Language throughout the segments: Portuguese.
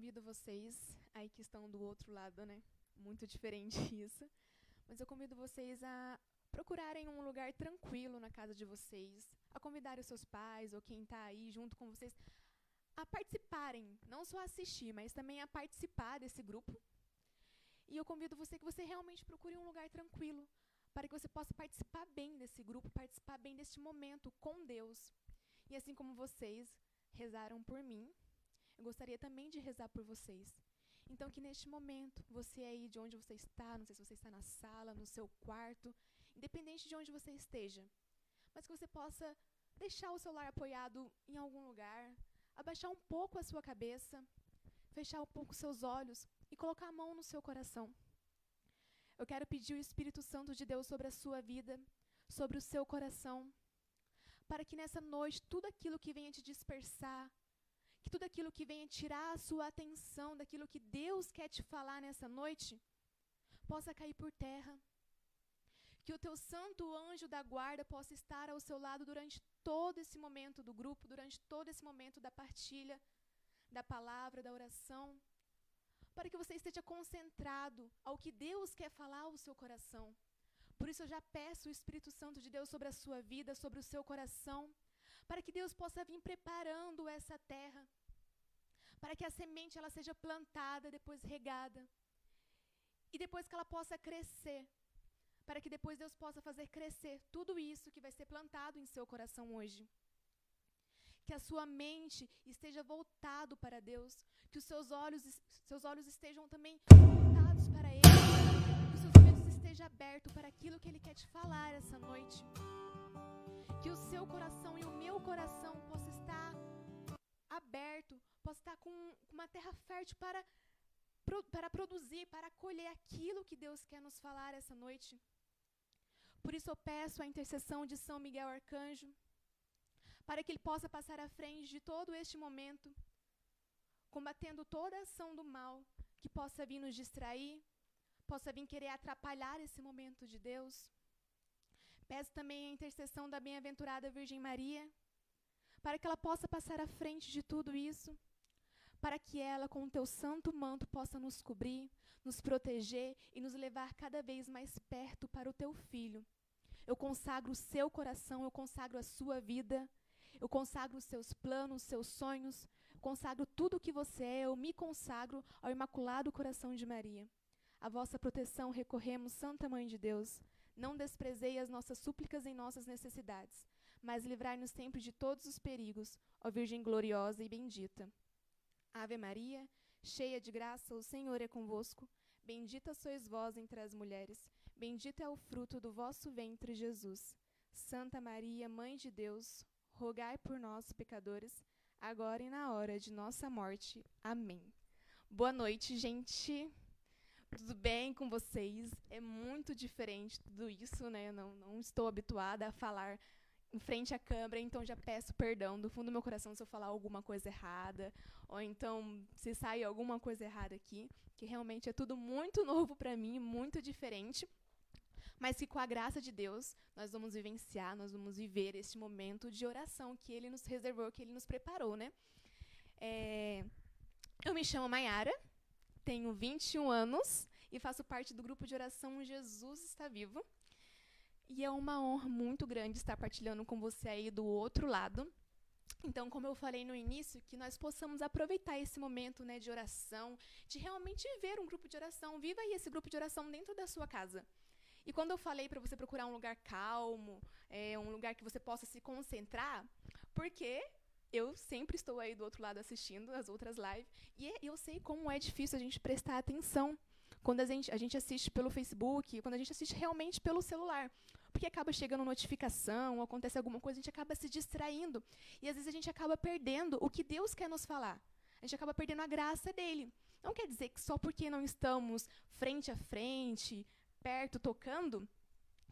convido vocês, aí que estão do outro lado, né? Muito diferente isso. Mas eu convido vocês a procurarem um lugar tranquilo na casa de vocês, a convidarem os seus pais ou quem está aí junto com vocês a participarem, não só assistir, mas também a participar desse grupo. E eu convido você que você realmente procure um lugar tranquilo, para que você possa participar bem desse grupo, participar bem deste momento com Deus. E assim como vocês rezaram por mim, eu gostaria também de rezar por vocês. Então, que neste momento, você aí de onde você está, não sei se você está na sala, no seu quarto, independente de onde você esteja, mas que você possa deixar o celular apoiado em algum lugar, abaixar um pouco a sua cabeça, fechar um pouco seus olhos e colocar a mão no seu coração. Eu quero pedir o Espírito Santo de Deus sobre a sua vida, sobre o seu coração, para que nessa noite tudo aquilo que venha te dispersar, que tudo aquilo que venha tirar a sua atenção daquilo que Deus quer te falar nessa noite, possa cair por terra. Que o teu santo anjo da guarda possa estar ao seu lado durante todo esse momento do grupo, durante todo esse momento da partilha, da palavra, da oração, para que você esteja concentrado ao que Deus quer falar ao seu coração. Por isso eu já peço o Espírito Santo de Deus sobre a sua vida, sobre o seu coração, para que Deus possa vir preparando essa terra, para que a semente ela seja plantada, depois regada, e depois que ela possa crescer, para que depois Deus possa fazer crescer tudo isso que vai ser plantado em seu coração hoje. Que a sua mente esteja voltado para Deus, que os seus olhos, seus olhos estejam também voltados para Ele, que os seus ouvidos estejam abertos para aquilo que Ele quer te falar essa noite. Que o seu coração e o meu coração possa estar aberto, possa estar com uma terra fértil para, para produzir, para colher aquilo que Deus quer nos falar essa noite. Por isso eu peço a intercessão de São Miguel Arcanjo, para que ele possa passar à frente de todo este momento, combatendo toda a ação do mal que possa vir nos distrair, possa vir querer atrapalhar esse momento de Deus. Peço também a intercessão da bem-aventurada Virgem Maria, para que ela possa passar à frente de tudo isso, para que ela, com o teu santo manto, possa nos cobrir, nos proteger e nos levar cada vez mais perto para o teu filho. Eu consagro o seu coração, eu consagro a sua vida, eu consagro os seus planos, os seus sonhos, consagro tudo o que você é, eu me consagro ao Imaculado Coração de Maria. A vossa proteção recorremos, Santa Mãe de Deus. Não desprezei as nossas súplicas em nossas necessidades, mas livrai-nos sempre de todos os perigos, ó Virgem gloriosa e bendita. Ave Maria, cheia de graça, o Senhor é convosco. Bendita sois vós entre as mulheres, bendito é o fruto do vosso ventre, Jesus. Santa Maria, Mãe de Deus, rogai por nós, pecadores, agora e na hora de nossa morte. Amém. Boa noite, gente. Tudo bem com vocês? É muito diferente tudo isso, né? Eu não, não estou habituada a falar em frente à câmera, então já peço perdão do fundo do meu coração se eu falar alguma coisa errada, ou então se sair alguma coisa errada aqui, que realmente é tudo muito novo para mim, muito diferente, mas que com a graça de Deus nós vamos vivenciar, nós vamos viver este momento de oração que Ele nos reservou, que Ele nos preparou, né? É... Eu me chamo Maiara, tenho 21 anos e faço parte do grupo de oração Jesus está vivo. E é uma honra muito grande estar partilhando com você aí do outro lado. Então, como eu falei no início, que nós possamos aproveitar esse momento né, de oração, de realmente ver um grupo de oração. Viva aí esse grupo de oração dentro da sua casa. E quando eu falei para você procurar um lugar calmo, é, um lugar que você possa se concentrar, porque eu sempre estou aí do outro lado assistindo as outras lives, e eu sei como é difícil a gente prestar atenção quando a gente, a gente assiste pelo Facebook, quando a gente assiste realmente pelo celular. Porque acaba chegando notificação, acontece alguma coisa, a gente acaba se distraindo. E às vezes a gente acaba perdendo o que Deus quer nos falar. A gente acaba perdendo a graça dele. Não quer dizer que só porque não estamos frente a frente, perto, tocando,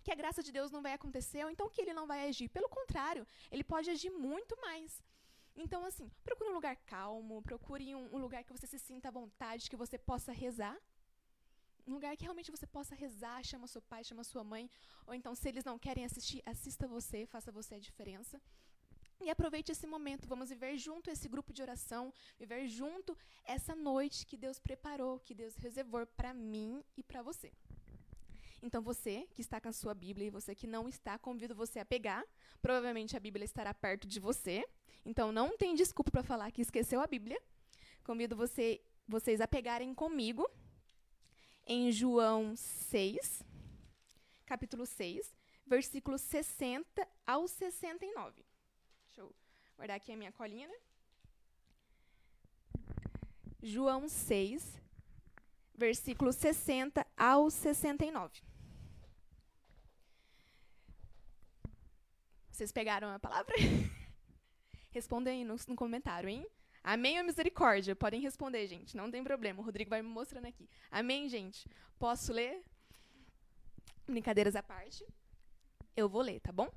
que a graça de Deus não vai acontecer, ou então que ele não vai agir. Pelo contrário, ele pode agir muito mais. Então, assim, procure um lugar calmo, procure um, um lugar que você se sinta à vontade, que você possa rezar um lugar que realmente você possa rezar, chama seu pai, chama sua mãe, ou então se eles não querem assistir, assista você, faça você a diferença. E aproveite esse momento, vamos viver junto esse grupo de oração, viver junto essa noite que Deus preparou, que Deus reservou para mim e para você. Então você que está com a sua Bíblia e você que não está, convido você a pegar. Provavelmente a Bíblia estará perto de você. Então não tem desculpa para falar que esqueceu a Bíblia. Convido você, vocês a pegarem comigo em João 6, capítulo 6, versículos 60 ao 69. Deixa eu guardar aqui a minha colinha, né? João 6, versículos 60 ao 69. Vocês pegaram a palavra? Respondem aí no, no comentário, hein? Amém ou misericórdia? Podem responder, gente. Não tem problema. O Rodrigo vai me mostrando aqui. Amém, gente? Posso ler? Brincadeiras à parte. Eu vou ler, tá bom?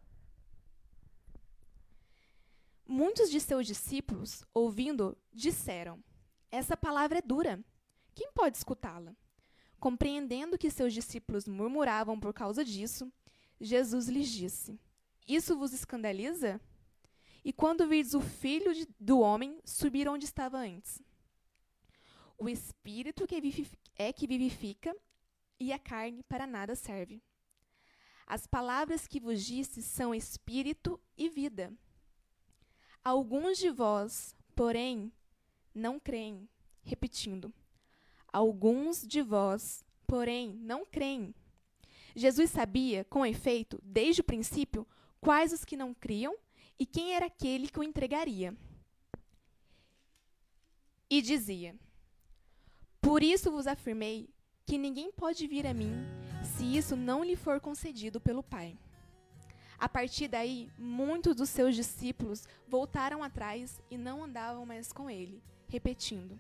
Muitos de seus discípulos, ouvindo, disseram: Essa palavra é dura. Quem pode escutá-la? Compreendendo que seus discípulos murmuravam por causa disso, Jesus lhes disse: Isso vos escandaliza? E quando virdes o filho de, do homem subir onde estava antes? O espírito que é que vivifica e a carne para nada serve. As palavras que vos disse são espírito e vida. Alguns de vós, porém, não creem, repetindo. Alguns de vós, porém, não creem. Jesus sabia, com efeito, desde o princípio, quais os que não criam e quem era aquele que o entregaria. E dizia: Por isso vos afirmei que ninguém pode vir a mim se isso não lhe for concedido pelo Pai. A partir daí, muitos dos seus discípulos voltaram atrás e não andavam mais com ele, repetindo: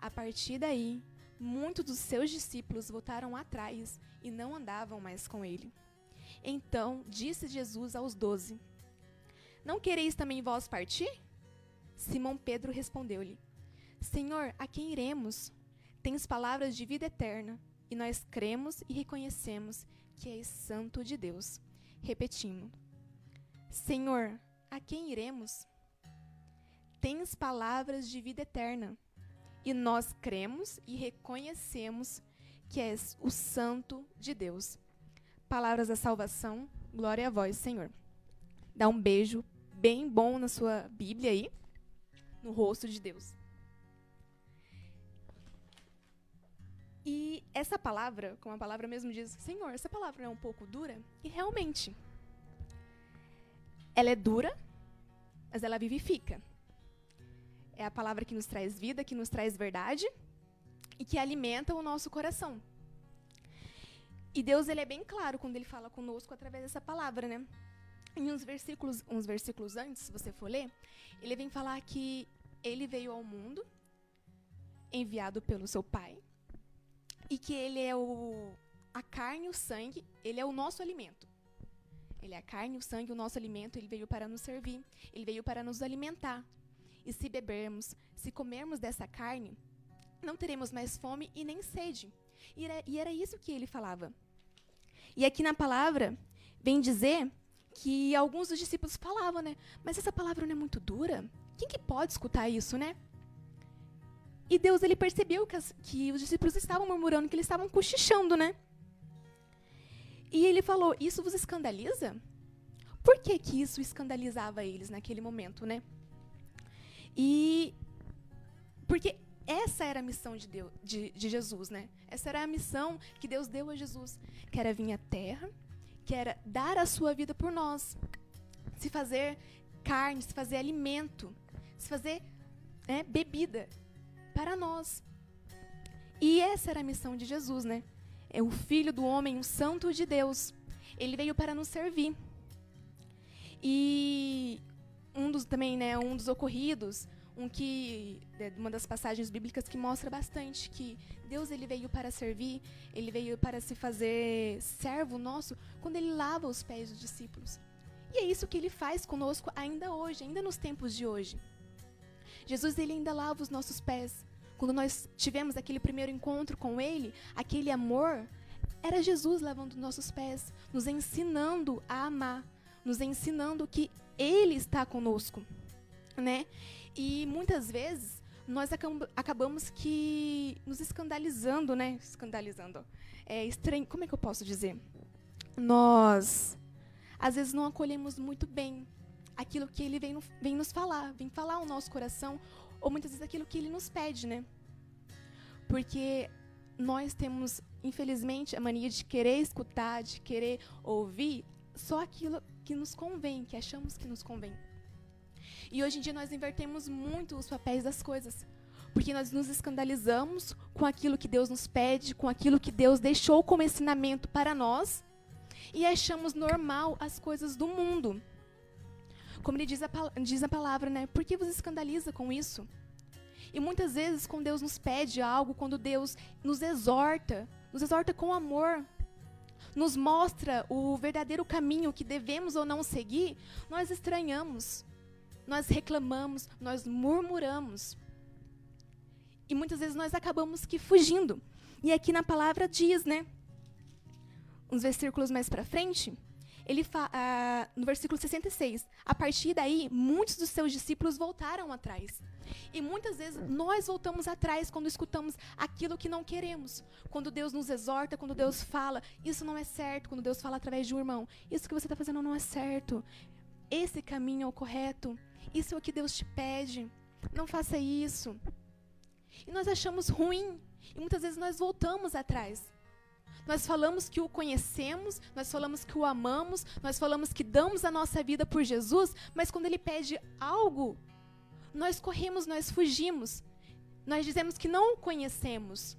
A partir daí, muitos dos seus discípulos voltaram atrás e não andavam mais com ele. Então disse Jesus aos doze: Não quereis também vós partir? Simão Pedro respondeu-lhe: Senhor, a quem iremos? Tens palavras de vida eterna, e nós cremos e reconhecemos que és santo de Deus. Repetindo: Senhor, a quem iremos? Tens palavras de vida eterna, e nós cremos e reconhecemos que és o Santo de Deus. Palavras da salvação, glória a vós, Senhor. Dá um beijo bem bom na sua Bíblia aí, no rosto de Deus. E essa palavra, como a palavra mesmo diz, Senhor, essa palavra é um pouco dura? E realmente, ela é dura, mas ela vivifica. É a palavra que nos traz vida, que nos traz verdade e que alimenta o nosso coração. E Deus ele é bem claro quando ele fala conosco através dessa palavra, né? Em uns versículos, uns versículos antes, se você for ler, ele vem falar que ele veio ao mundo enviado pelo seu pai e que ele é o a carne e o sangue, ele é o nosso alimento. Ele é a carne, o sangue, o nosso alimento, ele veio para nos servir, ele veio para nos alimentar. E se bebermos, se comermos dessa carne, não teremos mais fome e nem sede. E era, e era isso que ele falava. E aqui na palavra, vem dizer que alguns dos discípulos falavam, né? Mas essa palavra não é muito dura? Quem que pode escutar isso, né? E Deus ele percebeu que, as, que os discípulos estavam murmurando, que eles estavam cochichando, né? E ele falou: Isso vos escandaliza? Por que, que isso escandalizava eles naquele momento, né? E porque essa era a missão de, Deus, de, de, Jesus, né? Essa era a missão que Deus deu a Jesus, que era vir à Terra, que era dar a sua vida por nós, se fazer carne, se fazer alimento, se fazer né, bebida para nós. E essa era a missão de Jesus, né? É o Filho do Homem, o Santo de Deus. Ele veio para nos servir. E um dos também, né, um dos ocorridos, um que é uma das passagens bíblicas que mostra bastante que Deus ele veio para servir, ele veio para se fazer servo nosso quando ele lava os pés dos discípulos. E é isso que ele faz conosco ainda hoje, ainda nos tempos de hoje. Jesus ele ainda lava os nossos pés. Quando nós tivemos aquele primeiro encontro com ele, aquele amor, era Jesus lavando nossos pés, nos ensinando a amar, nos ensinando que Ele está conosco, né? E muitas vezes nós acabamos que nos escandalizando, né? Escandalizando. É estranho. Como é que eu posso dizer? Nós às vezes não acolhemos muito bem aquilo que ele vem, vem nos falar, vem falar ao nosso coração, ou muitas vezes aquilo que ele nos pede, né? Porque nós temos, infelizmente, a mania de querer escutar, de querer ouvir só aquilo que nos convém, que achamos que nos convém. E hoje em dia nós invertemos muito os papéis das coisas. Porque nós nos escandalizamos com aquilo que Deus nos pede, com aquilo que Deus deixou como ensinamento para nós, e achamos normal as coisas do mundo. Como ele diz a, diz a palavra, né? Por que você escandaliza com isso? E muitas vezes, quando Deus nos pede algo, quando Deus nos exorta, nos exorta com amor, nos mostra o verdadeiro caminho que devemos ou não seguir, nós estranhamos, nós reclamamos, nós murmuramos. E muitas vezes nós acabamos que fugindo. E aqui na palavra diz, né? Uns versículos mais para frente, ele ah, no versículo 66, a partir daí, muitos dos seus discípulos voltaram atrás. E muitas vezes nós voltamos atrás quando escutamos aquilo que não queremos. Quando Deus nos exorta, quando Deus fala, isso não é certo. Quando Deus fala através de um irmão, isso que você está fazendo não é certo. Esse caminho é o correto. Isso é o que Deus te pede. Não faça isso. E nós achamos ruim. E muitas vezes nós voltamos atrás. Nós falamos que o conhecemos, nós falamos que o amamos, nós falamos que damos a nossa vida por Jesus, mas quando ele pede algo, nós corremos, nós fugimos. Nós dizemos que não o conhecemos.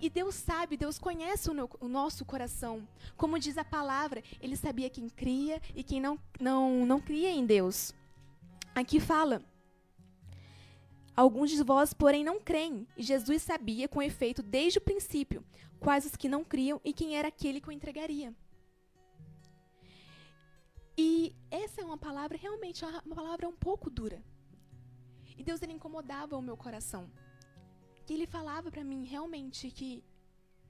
E Deus sabe, Deus conhece o, no, o, nosso coração. Como diz a palavra, Ele sabia quem cria e quem não, não, não cria em Deus. Aqui fala: Alguns de vós, porém, não creem. E Jesus sabia, com efeito, desde o princípio, quais os que não criam e quem era aquele que o entregaria. E essa é uma palavra realmente uma palavra um pouco dura. E Deus ele incomodava o meu coração. E ele falava para mim realmente que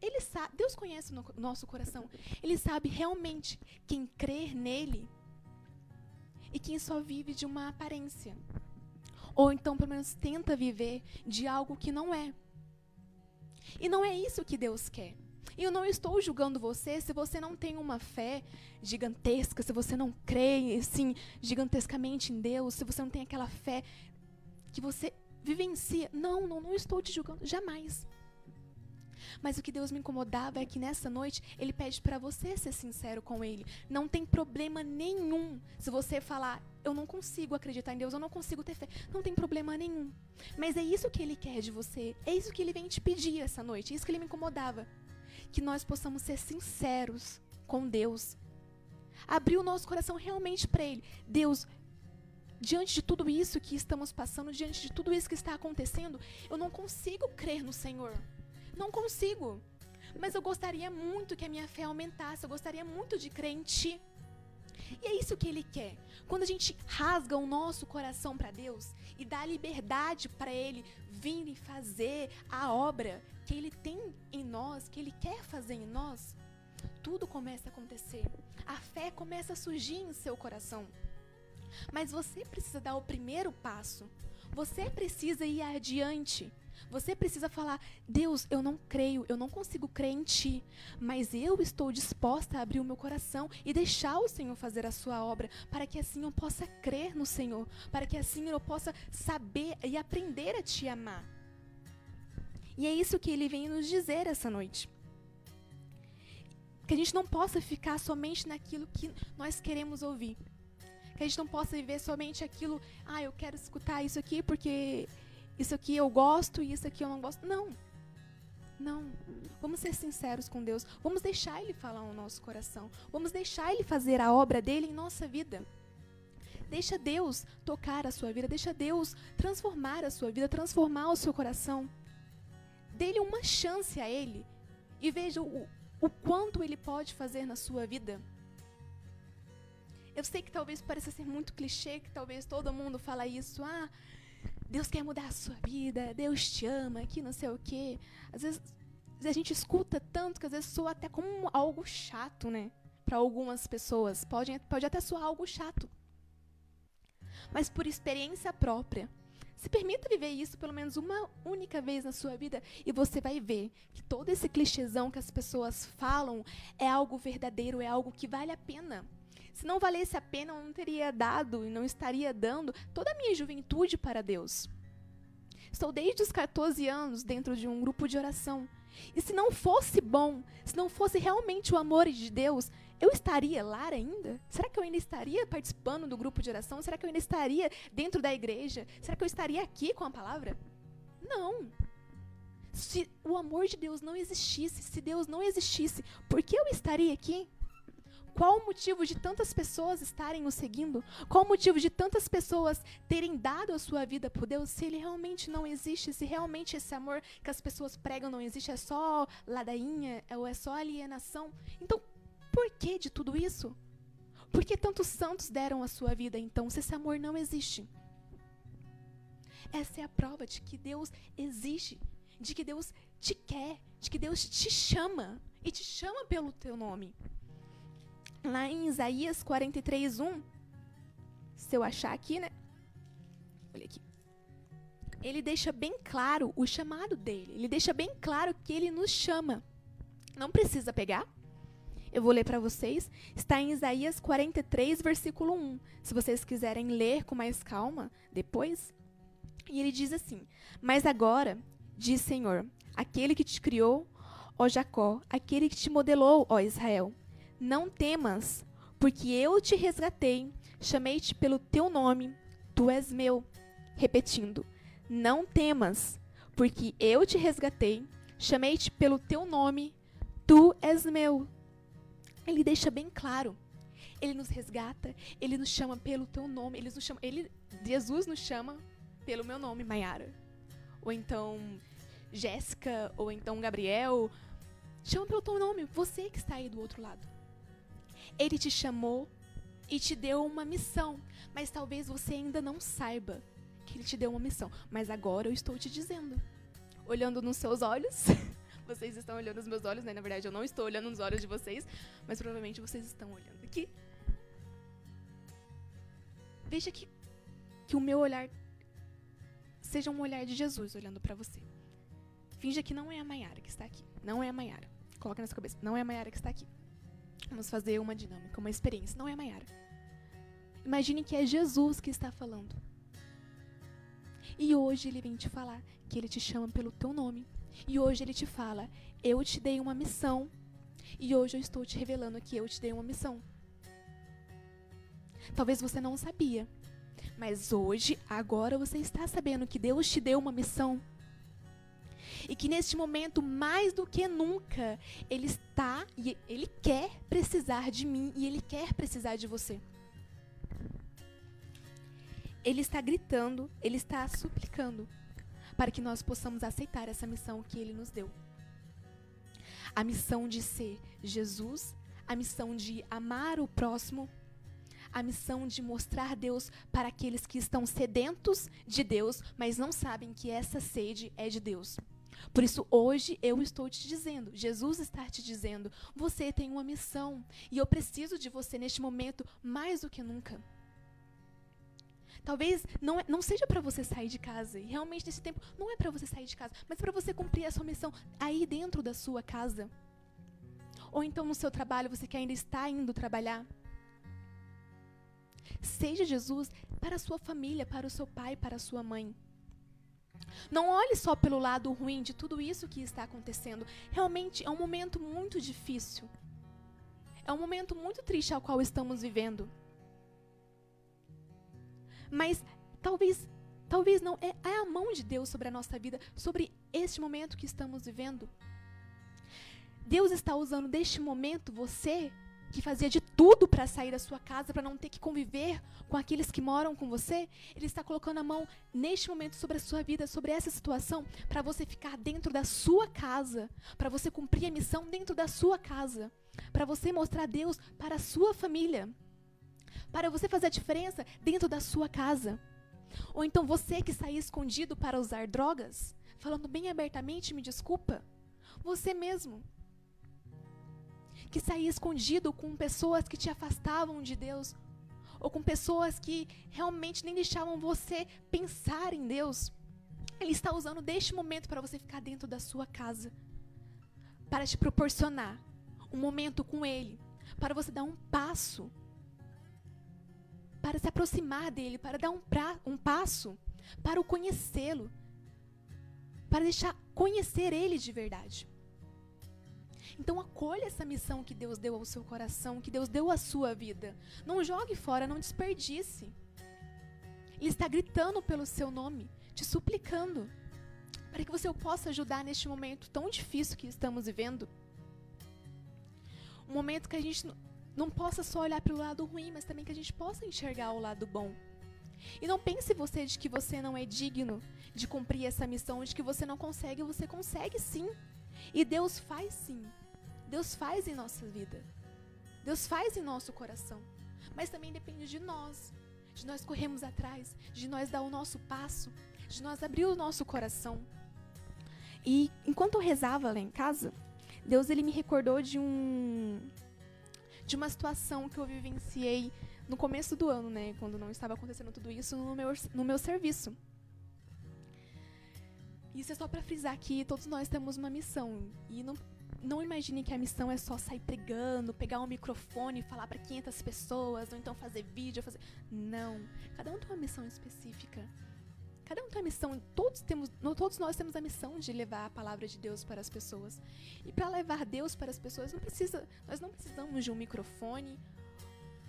ele sabe, Deus conhece o nosso coração. Ele sabe realmente quem crer nele e quem só vive de uma aparência. Ou então, pelo menos, tenta viver de algo que não é. E não é isso que Deus quer. E eu não estou julgando você se você não tem uma fé gigantesca, se você não crê assim gigantescamente em Deus, se você não tem aquela fé que você vivencia. Não, não, não estou te julgando, jamais. Mas o que Deus me incomodava é que nessa noite Ele pede para você ser sincero com Ele. Não tem problema nenhum se você falar, eu não consigo acreditar em Deus, eu não consigo ter fé. Não tem problema nenhum. Mas é isso que Ele quer de você. É isso que Ele vem te pedir essa noite. É isso que Ele me incomodava. Que nós possamos ser sinceros com Deus. Abrir o nosso coração realmente para Ele. Deus, diante de tudo isso que estamos passando, diante de tudo isso que está acontecendo, eu não consigo crer no Senhor. Não consigo. Mas eu gostaria muito que a minha fé aumentasse, eu gostaria muito de crer em Ti. E é isso que Ele quer. Quando a gente rasga o nosso coração para Deus e dá liberdade para Ele vir e fazer a obra que Ele tem em nós, que Ele quer fazer em nós, tudo começa a acontecer. A fé começa a surgir em seu coração. Mas você precisa dar o primeiro passo. Você precisa ir adiante. Você precisa falar: Deus, eu não creio, eu não consigo crer em Ti, mas eu estou disposta a abrir o meu coração e deixar o Senhor fazer a Sua obra, para que assim eu possa crer no Senhor, para que assim eu possa saber e aprender a Te amar. E é isso que Ele vem nos dizer essa noite. Que a gente não possa ficar somente naquilo que nós queremos ouvir que a gente não possa viver somente aquilo, ah, eu quero escutar isso aqui porque isso aqui eu gosto e isso aqui eu não gosto. Não. Não. Vamos ser sinceros com Deus. Vamos deixar Ele falar no nosso coração. Vamos deixar Ele fazer a obra dele em nossa vida. Deixa Deus tocar a sua vida. Deixa Deus transformar a sua vida, transformar o seu coração. Dê-lhe uma chance a Ele e veja o, o quanto Ele pode fazer na sua vida. Eu sei que talvez pareça ser muito clichê, que talvez todo mundo fala isso. Ah, Deus quer mudar a sua vida, Deus te ama, que não sei o quê. Às vezes a gente escuta tanto que às vezes soa até como algo chato, né? Para algumas pessoas. Pode, pode até soar algo chato. mas por experiência própria. Se permita viver isso pelo menos uma única vez na sua vida e você vai ver que todo esse clichêzão que as pessoas falam é algo verdadeiro, é algo que vale a pena. Se não valesse a pena, eu não teria dado e não estaria dando toda a minha juventude para Deus. Estou desde os 14 anos dentro de um grupo de oração. E se não fosse bom, se não fosse realmente o amor de Deus, eu estaria lá ainda? Será que eu ainda estaria participando do grupo de oração? Será que eu ainda estaria dentro da igreja? Será que eu estaria aqui com a palavra? Não. Se o amor de Deus não existisse, se Deus não existisse, por que eu estaria aqui? Qual o motivo de tantas pessoas estarem o seguindo? Qual o motivo de tantas pessoas terem dado a sua vida por Deus se ele realmente não existe? Se realmente esse amor que as pessoas pregam não existe, é só ladainha, ou é só alienação? Então, por que de tudo isso? Por que tantos santos deram a sua vida então, se esse amor não existe? Essa é a prova de que Deus existe, de que Deus te quer, de que Deus te chama e te chama pelo teu nome. Lá em Isaías 43, 1, se eu achar aqui, né? Olha aqui. Ele deixa bem claro o chamado dele. Ele deixa bem claro que ele nos chama. Não precisa pegar, eu vou ler para vocês. Está em Isaías 43, versículo 1. Se vocês quiserem ler com mais calma depois. E ele diz assim: Mas agora, diz Senhor, aquele que te criou, ó Jacó, aquele que te modelou, ó Israel, não temas, porque eu te resgatei, chamei-te pelo teu nome, tu és meu. Repetindo: Não temas, porque eu te resgatei, chamei-te pelo teu nome, tu és meu ele deixa bem claro. Ele nos resgata, ele nos chama pelo teu nome, ele nos chama, ele, Jesus nos chama pelo meu nome, Maiara. Ou então Jéssica, ou então Gabriel, chama pelo teu nome, você que está aí do outro lado. Ele te chamou e te deu uma missão, mas talvez você ainda não saiba que ele te deu uma missão, mas agora eu estou te dizendo. Olhando nos seus olhos, vocês estão olhando nos meus olhos, né? Na verdade, eu não estou olhando nos olhos de vocês, mas provavelmente vocês estão olhando aqui. Veja que, que o meu olhar seja um olhar de Jesus olhando para você. Finja que não é a Maiara que está aqui. Não é a Maiara. Coloca na sua cabeça. Não é a Maiara que está aqui. Vamos fazer uma dinâmica, uma experiência. Não é a Maiara. Imagine que é Jesus que está falando. E hoje ele vem te falar que ele te chama pelo teu nome. E hoje ele te fala: Eu te dei uma missão. E hoje eu estou te revelando que eu te dei uma missão. Talvez você não sabia. Mas hoje, agora você está sabendo que Deus te deu uma missão. E que neste momento, mais do que nunca, Ele está e Ele quer precisar de mim e Ele quer precisar de você. Ele está gritando, Ele está suplicando para que nós possamos aceitar essa missão que ele nos deu. A missão de ser Jesus, a missão de amar o próximo, a missão de mostrar Deus para aqueles que estão sedentos de Deus, mas não sabem que essa sede é de Deus. Por isso, hoje eu estou te dizendo, Jesus está te dizendo, você tem uma missão e eu preciso de você neste momento mais do que nunca. Talvez não, é, não seja para você sair de casa. E realmente nesse tempo não é para você sair de casa, mas para você cumprir a sua missão aí dentro da sua casa. Ou então no seu trabalho, você que ainda está indo trabalhar. Seja Jesus para a sua família, para o seu pai, para a sua mãe. Não olhe só pelo lado ruim de tudo isso que está acontecendo. Realmente é um momento muito difícil. É um momento muito triste ao qual estamos vivendo. Mas talvez, talvez não, é, é a mão de Deus sobre a nossa vida, sobre este momento que estamos vivendo. Deus está usando deste momento você que fazia de tudo para sair da sua casa, para não ter que conviver com aqueles que moram com você, ele está colocando a mão neste momento sobre a sua vida, sobre essa situação, para você ficar dentro da sua casa, para você cumprir a missão dentro da sua casa, para você mostrar Deus para a sua família para você fazer a diferença dentro da sua casa. Ou então você que saía escondido para usar drogas, falando bem abertamente, me desculpa, você mesmo. Que saía escondido com pessoas que te afastavam de Deus. ou com pessoas que realmente nem deixavam você pensar em Deus. Ele está usando deste momento para você ficar dentro da sua casa, para te proporcionar um momento com Ele, para você dar um passo, para se aproximar dele, para dar um, pra, um passo, para o conhecê-lo, para deixar conhecer Ele de verdade. Então acolha essa missão que Deus deu ao seu coração, que Deus deu à sua vida. Não jogue fora, não desperdice. Ele está gritando pelo seu nome, te suplicando, para que você possa ajudar neste momento tão difícil que estamos vivendo. Um momento que a gente não possa só olhar pelo lado ruim, mas também que a gente possa enxergar o lado bom. E não pense você de que você não é digno de cumprir essa missão, de que você não consegue, você consegue sim. E Deus faz sim. Deus faz em nossa vida. Deus faz em nosso coração. Mas também depende de nós. De nós corrermos atrás, de nós dar o nosso passo, de nós abrir o nosso coração. E enquanto eu rezava lá em casa, Deus ele me recordou de um de uma situação que eu vivenciei no começo do ano, né, quando não estava acontecendo tudo isso no meu no meu serviço. Isso é só para frisar que todos nós temos uma missão e não não imagine que a missão é só sair pregando, pegar um microfone e falar para 500 pessoas, ou então fazer vídeo, fazer. Não. Cada um tem uma missão específica. Cada um tem uma missão. Todos temos, todos nós temos a missão de levar a palavra de Deus para as pessoas. E para levar Deus para as pessoas, não precisa, nós não precisamos de um microfone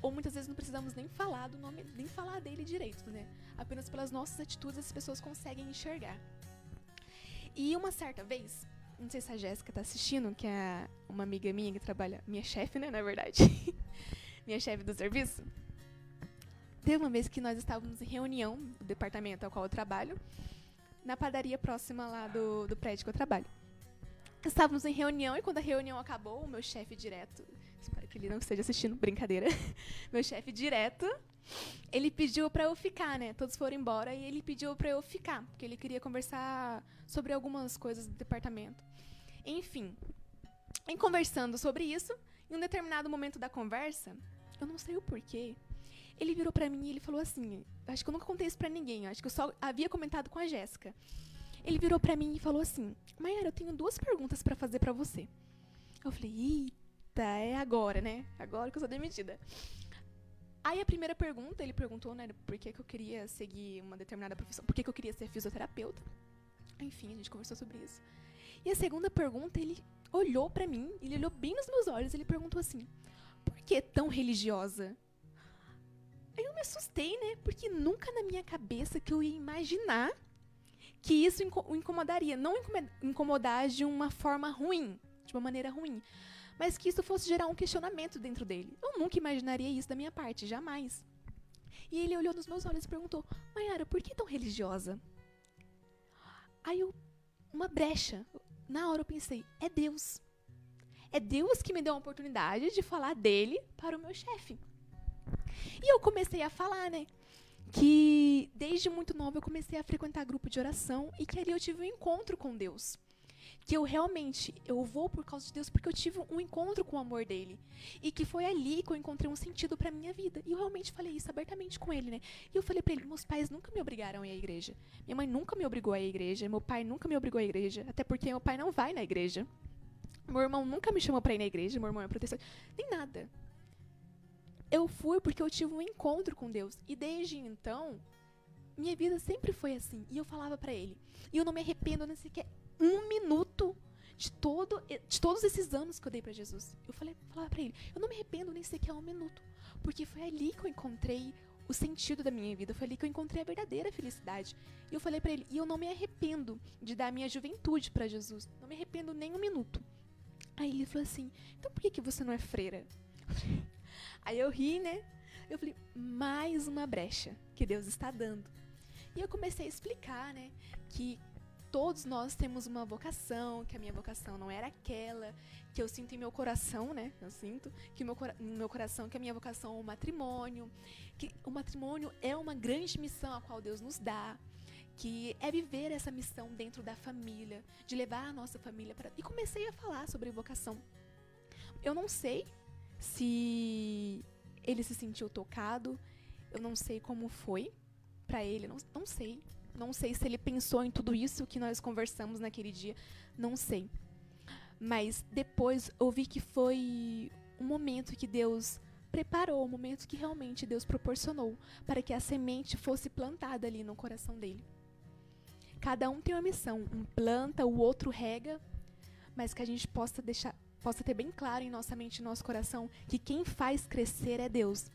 ou muitas vezes não precisamos nem falar do nome, nem falar dele direito, né? Apenas pelas nossas atitudes as pessoas conseguem enxergar. E uma certa vez, não sei se a Jéssica tá assistindo, que é uma amiga minha que trabalha, minha chefe, né, na verdade. minha chefe do serviço. Teve uma vez que nós estávamos em reunião do departamento ao qual eu trabalho, na padaria próxima lá do, do prédio que eu trabalho. Estávamos em reunião e quando a reunião acabou, o meu chefe direto, espero que ele não esteja assistindo, brincadeira, meu chefe direto, ele pediu para eu ficar, né? Todos foram embora e ele pediu para eu ficar, porque ele queria conversar sobre algumas coisas do departamento. Enfim, em conversando sobre isso, em um determinado momento da conversa, eu não sei o porquê, ele virou para mim e ele falou assim, acho que eu nunca contei isso para ninguém, acho que eu só havia comentado com a Jéssica. Ele virou para mim e falou assim: "Maiara, eu tenho duas perguntas para fazer para você". Eu falei: "Eita, é agora, né? Agora que eu sou demitida". Aí a primeira pergunta, ele perguntou, né, por que, que eu queria seguir uma determinada profissão, por que, que eu queria ser fisioterapeuta. Enfim, a gente conversou sobre isso. E a segunda pergunta, ele olhou para mim, ele olhou bem nos meus olhos, ele perguntou assim: "Por que tão religiosa?" Aí eu me assustei, né? Porque nunca na minha cabeça que eu ia imaginar que isso o incomodaria. Não incomodar de uma forma ruim, de uma maneira ruim, mas que isso fosse gerar um questionamento dentro dele. Eu nunca imaginaria isso da minha parte, jamais. E ele olhou nos meus olhos e perguntou: Mayara, por que tão religiosa? Aí eu, uma brecha. Na hora eu pensei: é Deus. É Deus que me deu a oportunidade de falar dele para o meu chefe. E eu comecei a falar, né? Que desde muito nova eu comecei a frequentar grupo de oração e que ali eu tive um encontro com Deus. Que eu realmente, eu vou por causa de Deus porque eu tive um encontro com o amor dele. E que foi ali que eu encontrei um sentido para minha vida. E eu realmente falei isso abertamente com ele, né? E eu falei para ele, meus pais nunca me obrigaram a ir à igreja. Minha mãe nunca me obrigou a ir à igreja, meu pai nunca me obrigou à igreja, até porque meu pai não vai na igreja. Meu irmão nunca me chamou para ir na igreja, meu irmão é protestante, nem nada eu fui porque eu tive um encontro com Deus. E desde então, minha vida sempre foi assim. E eu falava para ele. E eu não me arrependo nem sequer um minuto de, todo, de todos esses anos que eu dei para Jesus. Eu falei, falava para ele, eu não me arrependo nem sequer um minuto. Porque foi ali que eu encontrei o sentido da minha vida. Foi ali que eu encontrei a verdadeira felicidade. E eu falei para ele, e eu não me arrependo de dar minha juventude para Jesus. Não me arrependo nem um minuto. Aí ele falou assim, então por que, que você não é freira? Aí eu ri, né? Eu falei, mais uma brecha que Deus está dando. E eu comecei a explicar, né, que todos nós temos uma vocação, que a minha vocação não era aquela, que eu sinto em meu coração, né? Eu sinto que meu, no meu coração que a minha vocação é o matrimônio, que o matrimônio é uma grande missão a qual Deus nos dá, que é viver essa missão dentro da família, de levar a nossa família para. E comecei a falar sobre vocação. Eu não sei se ele se sentiu tocado, Eu não sei como foi para ele, não, não sei. Não sei se ele pensou em tudo isso que nós conversamos naquele dia, não sei. Mas depois eu vi que foi um momento que Deus preparou, um momento que realmente Deus proporcionou para que a semente fosse plantada ali no coração dele. Cada um tem uma missão, um planta, o outro rega, mas que a gente possa deixar, possa ter bem claro em nossa mente e nosso coração que quem faz crescer é Deus.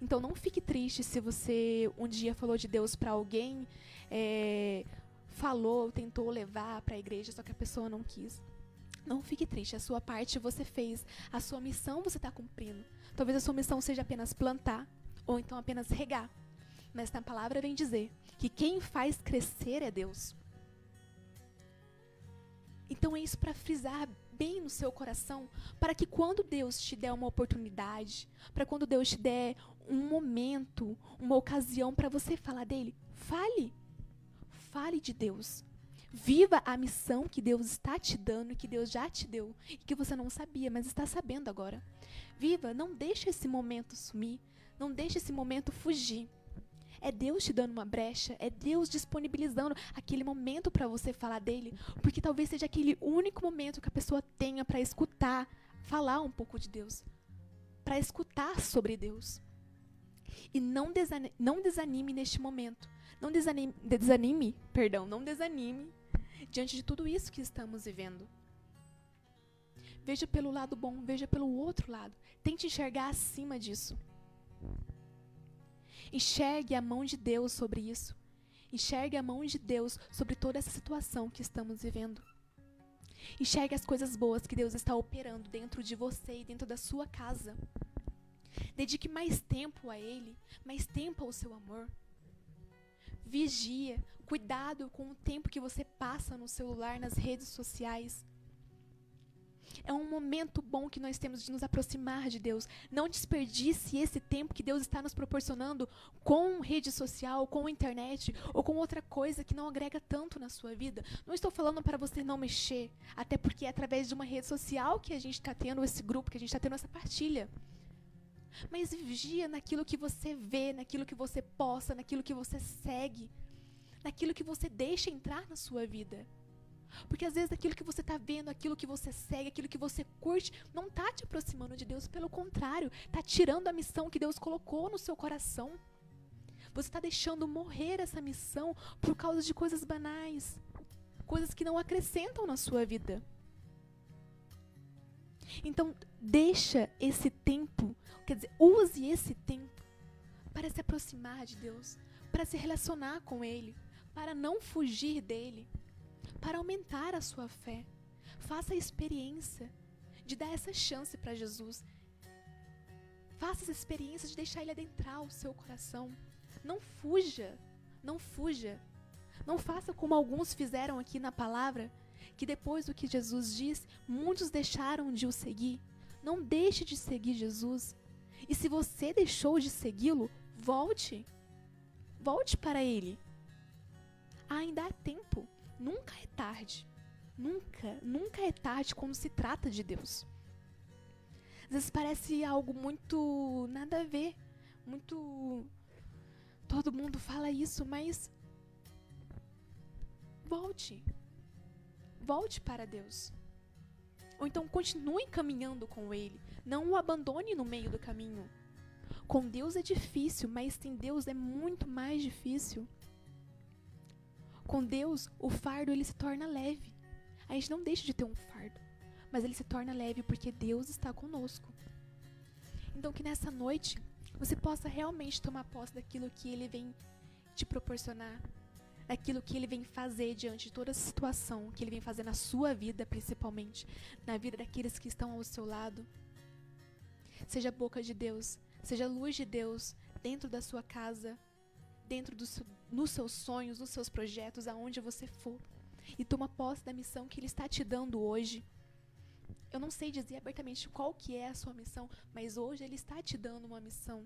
Então não fique triste se você um dia falou de Deus para alguém, é, falou, tentou levar para a igreja, só que a pessoa não quis. Não fique triste, a sua parte você fez, a sua missão você está cumprindo. Talvez a sua missão seja apenas plantar, ou então apenas regar. Mas na palavra vem dizer que quem faz crescer é Deus. Então é isso para frisar bem no seu coração, para que quando Deus te der uma oportunidade, para quando Deus te der um momento, uma ocasião para você falar dele, fale. Fale de Deus. Viva a missão que Deus está te dando, que Deus já te deu e que você não sabia, mas está sabendo agora. Viva, não deixe esse momento sumir, não deixe esse momento fugir. É Deus te dando uma brecha, é Deus disponibilizando aquele momento para você falar dele, porque talvez seja aquele único momento que a pessoa tenha para escutar, falar um pouco de Deus, para escutar sobre Deus. E não desanime, não desanime neste momento. Não desanime, desanime, perdão, não desanime diante de tudo isso que estamos vivendo. Veja pelo lado bom, veja pelo outro lado. Tente enxergar acima disso. Enxergue a mão de Deus sobre isso. Enxergue a mão de Deus sobre toda essa situação que estamos vivendo. Enxergue as coisas boas que Deus está operando dentro de você e dentro da sua casa. Dedique mais tempo a Ele, mais tempo ao seu amor. Vigia, cuidado com o tempo que você passa no celular, nas redes sociais. É um momento bom que nós temos de nos aproximar de Deus. Não desperdice esse tempo que Deus está nos proporcionando com rede social, com internet ou com outra coisa que não agrega tanto na sua vida. Não estou falando para você não mexer, até porque é através de uma rede social que a gente está tendo esse grupo, que a gente está tendo essa partilha. Mas vigia naquilo que você vê, naquilo que você posta, naquilo que você segue, naquilo que você deixa entrar na sua vida. Porque às vezes aquilo que você está vendo, aquilo que você segue, aquilo que você curte, não está te aproximando de Deus. Pelo contrário, está tirando a missão que Deus colocou no seu coração. Você está deixando morrer essa missão por causa de coisas banais, coisas que não acrescentam na sua vida. Então, deixa esse tempo, quer dizer, use esse tempo para se aproximar de Deus, para se relacionar com Ele, para não fugir dele para aumentar a sua fé. Faça a experiência de dar essa chance para Jesus. Faça essa experiência de deixar Ele adentrar o seu coração. Não fuja, não fuja. Não faça como alguns fizeram aqui na palavra, que depois do que Jesus disse, muitos deixaram de o seguir. Não deixe de seguir Jesus. E se você deixou de segui-lo, volte. Volte para Ele. Ainda há tempo. Nunca é tarde. Nunca, nunca é tarde quando se trata de Deus. Às vezes parece algo muito nada a ver, muito todo mundo fala isso, mas volte. Volte para Deus. Ou então continue caminhando com ele, não o abandone no meio do caminho. Com Deus é difícil, mas sem Deus é muito mais difícil. Com Deus, o fardo ele se torna leve. A gente não deixa de ter um fardo, mas ele se torna leve porque Deus está conosco. Então que nessa noite você possa realmente tomar posse daquilo que ele vem te proporcionar, daquilo que ele vem fazer diante de toda a situação que ele vem fazer na sua vida, principalmente, na vida daqueles que estão ao seu lado. Seja boca de Deus, seja luz de Deus dentro da sua casa, dentro do seu, nos seus sonhos, nos seus projetos, aonde você for. E toma posse da missão que Ele está te dando hoje. Eu não sei dizer abertamente qual que é a sua missão, mas hoje Ele está te dando uma missão.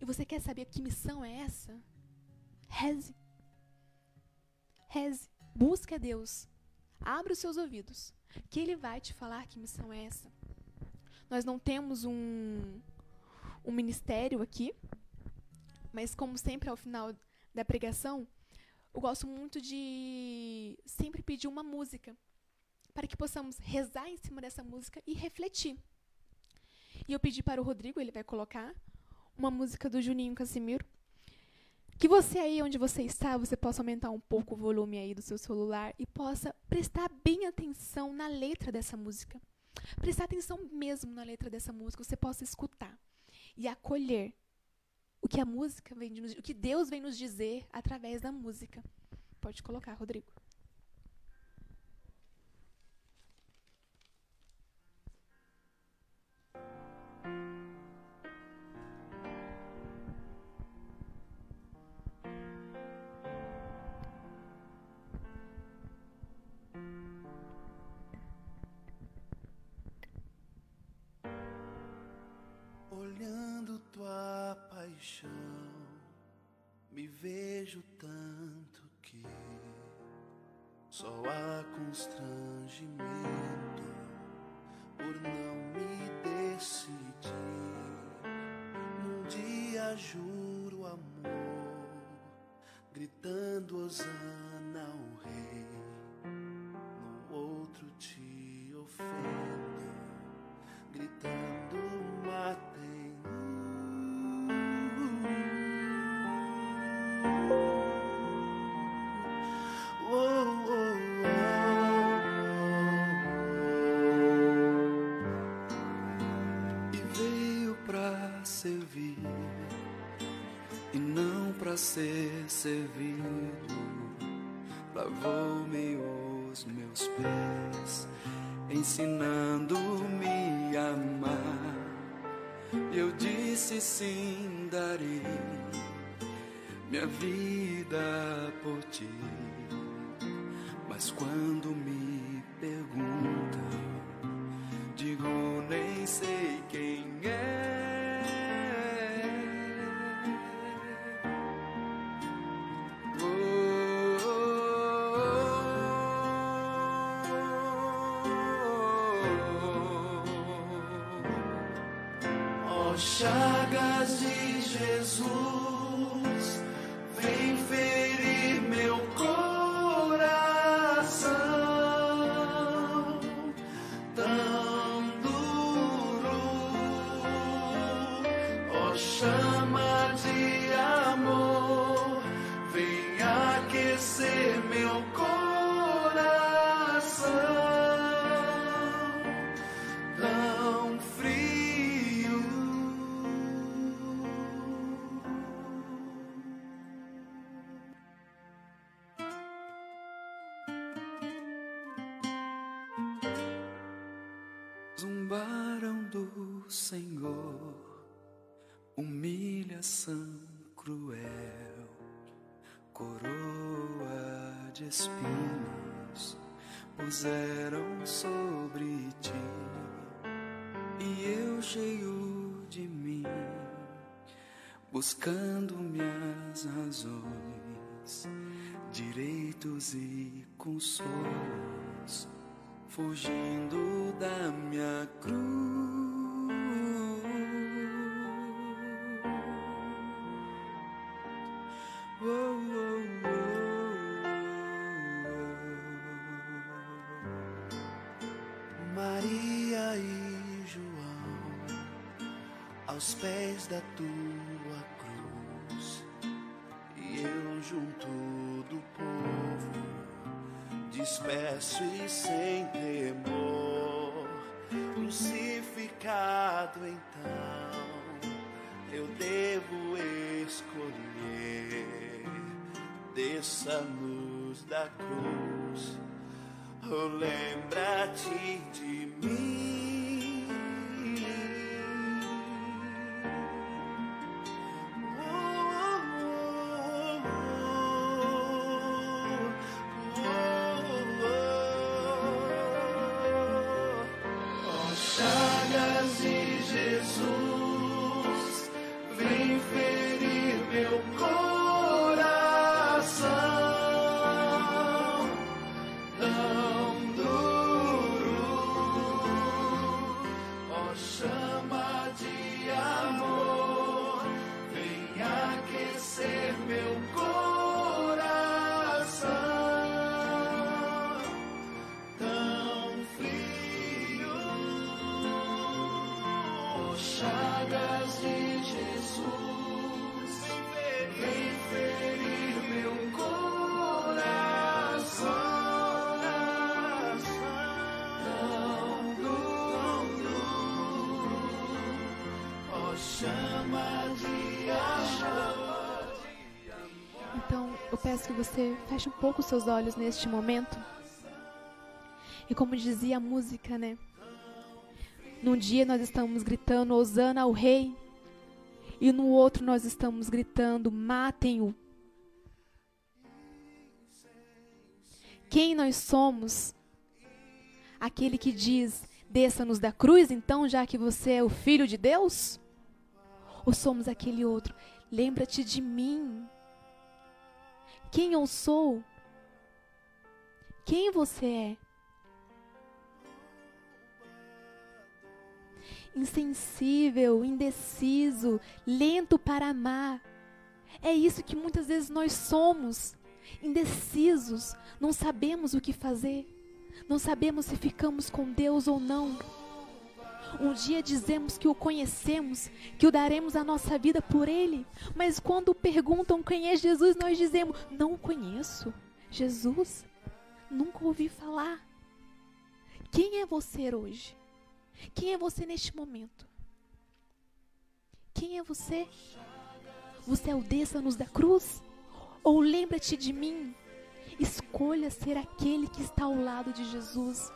E você quer saber que missão é essa? Reze. Reze. Busque a Deus. Abra os seus ouvidos, que Ele vai te falar que missão é essa. Nós não temos um, um ministério aqui, mas como sempre ao final da pregação, eu gosto muito de sempre pedir uma música para que possamos rezar em cima dessa música e refletir. E eu pedi para o Rodrigo, ele vai colocar uma música do Juninho Casimiro. Que você aí onde você está, você possa aumentar um pouco o volume aí do seu celular e possa prestar bem atenção na letra dessa música. Prestar atenção mesmo na letra dessa música, você possa escutar e acolher o que a música vem de, o que Deus vem nos dizer através da música. Pode colocar, Rodrigo. Paixão, me vejo tanto que só há constrangimento por não me decidir. Num dia juro amor, gritando Osana ao rei, no outro te ser servido. Lavou-me os meus pés, ensinando-me a amar. Eu disse sim, darei minha vida por ti. Mas quando me chama puseram sobre ti, e eu cheio de mim, buscando minhas razões, direitos e consolos, fugindo da minha cruz. Aos pés da tua cruz, e eu junto do povo, disperso e sem temor, crucificado então, eu devo escolher dessa luz da cruz. Oh, lembra-te de mim. Então, eu peço que você feche um pouco os seus olhos neste momento. E como dizia a música, né? Num dia nós estamos gritando Hosana ao rei, e no outro nós estamos gritando matem-o. Quem nós somos? Aquele que diz desça-nos da cruz, então, já que você é o filho de Deus? Ou somos aquele outro? Lembra-te de mim. Quem eu sou? Quem você é? Insensível, indeciso, lento para amar. É isso que muitas vezes nós somos, indecisos, não sabemos o que fazer, não sabemos se ficamos com Deus ou não. Um dia dizemos que o conhecemos, que o daremos a nossa vida por Ele, mas quando perguntam quem é Jesus, nós dizemos: Não o conheço. Jesus, nunca ouvi falar. Quem é você hoje? Quem é você neste momento? Quem é você? Você é o desça-nos da cruz? Ou lembra-te de mim? Escolha ser aquele que está ao lado de Jesus.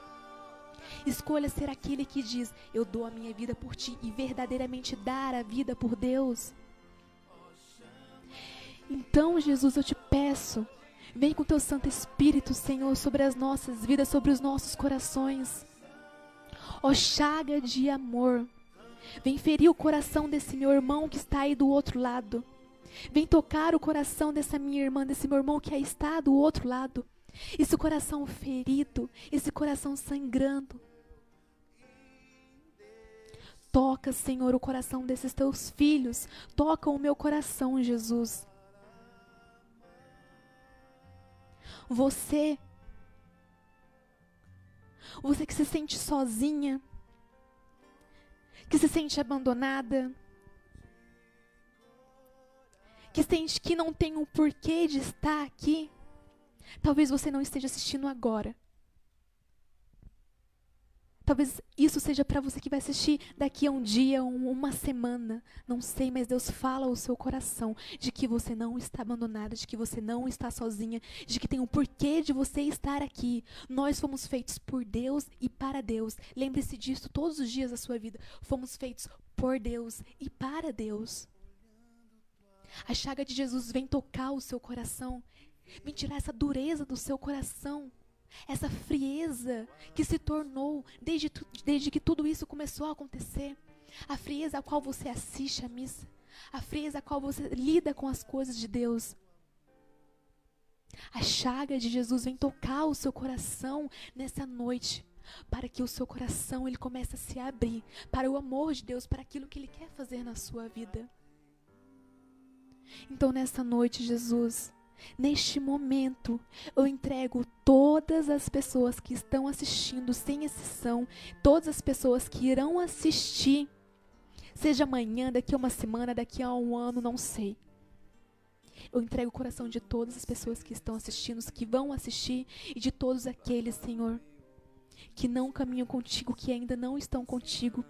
Escolha ser aquele que diz: Eu dou a minha vida por ti e verdadeiramente dar a vida por Deus. Então, Jesus, eu te peço, vem com teu Santo Espírito, Senhor, sobre as nossas vidas, sobre os nossos corações. Ó chaga de amor, vem ferir o coração desse meu irmão que está aí do outro lado. Vem tocar o coração dessa minha irmã, desse meu irmão que aí está do outro lado. Esse coração ferido, esse coração sangrando. Toca, Senhor, o coração desses teus filhos. Toca o meu coração, Jesus. Você você que se sente sozinha, que se sente abandonada, que sente que não tem um porquê de estar aqui. Talvez você não esteja assistindo agora. Talvez isso seja para você que vai assistir daqui a um dia, um, uma semana. Não sei, mas Deus fala ao seu coração de que você não está abandonada, de que você não está sozinha, de que tem um porquê de você estar aqui. Nós fomos feitos por Deus e para Deus. Lembre-se disso todos os dias da sua vida. Fomos feitos por Deus e para Deus. A chaga de Jesus vem tocar o seu coração, vem tirar essa dureza do seu coração essa frieza que se tornou desde, desde que tudo isso começou a acontecer, a frieza a qual você assiste a missa, a frieza a qual você lida com as coisas de Deus. A chaga de Jesus vem tocar o seu coração nessa noite, para que o seu coração ele comece a se abrir para o amor de Deus, para aquilo que ele quer fazer na sua vida. Então nessa noite, Jesus, Neste momento, eu entrego todas as pessoas que estão assistindo, sem exceção, todas as pessoas que irão assistir, seja amanhã, daqui a uma semana, daqui a um ano, não sei. Eu entrego o coração de todas as pessoas que estão assistindo, que vão assistir, e de todos aqueles, Senhor, que não caminham contigo, que ainda não estão contigo.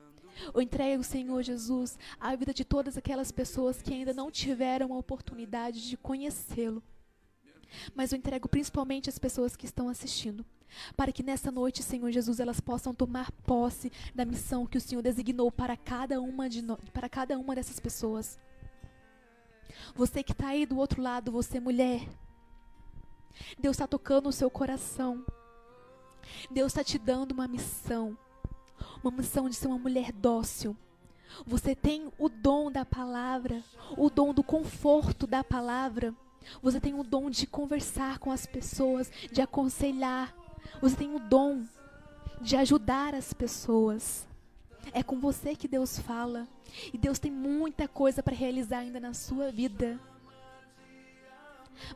Eu entrego, Senhor Jesus, a vida de todas aquelas pessoas que ainda não tiveram a oportunidade de conhecê-lo mas eu entrego principalmente as pessoas que estão assistindo. Para que nessa noite, Senhor Jesus, elas possam tomar posse da missão que o Senhor designou para cada uma, de no... para cada uma dessas pessoas. Você que está aí do outro lado, você mulher. Deus está tocando o seu coração. Deus está te dando uma missão. Uma missão de ser uma mulher dócil. Você tem o dom da palavra, o dom do conforto da palavra. Você tem o dom de conversar com as pessoas, de aconselhar. Você tem o dom de ajudar as pessoas. É com você que Deus fala. E Deus tem muita coisa para realizar ainda na sua vida.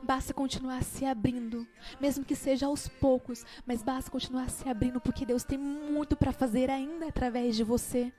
Basta continuar se abrindo, mesmo que seja aos poucos, mas basta continuar se abrindo porque Deus tem muito para fazer ainda através de você.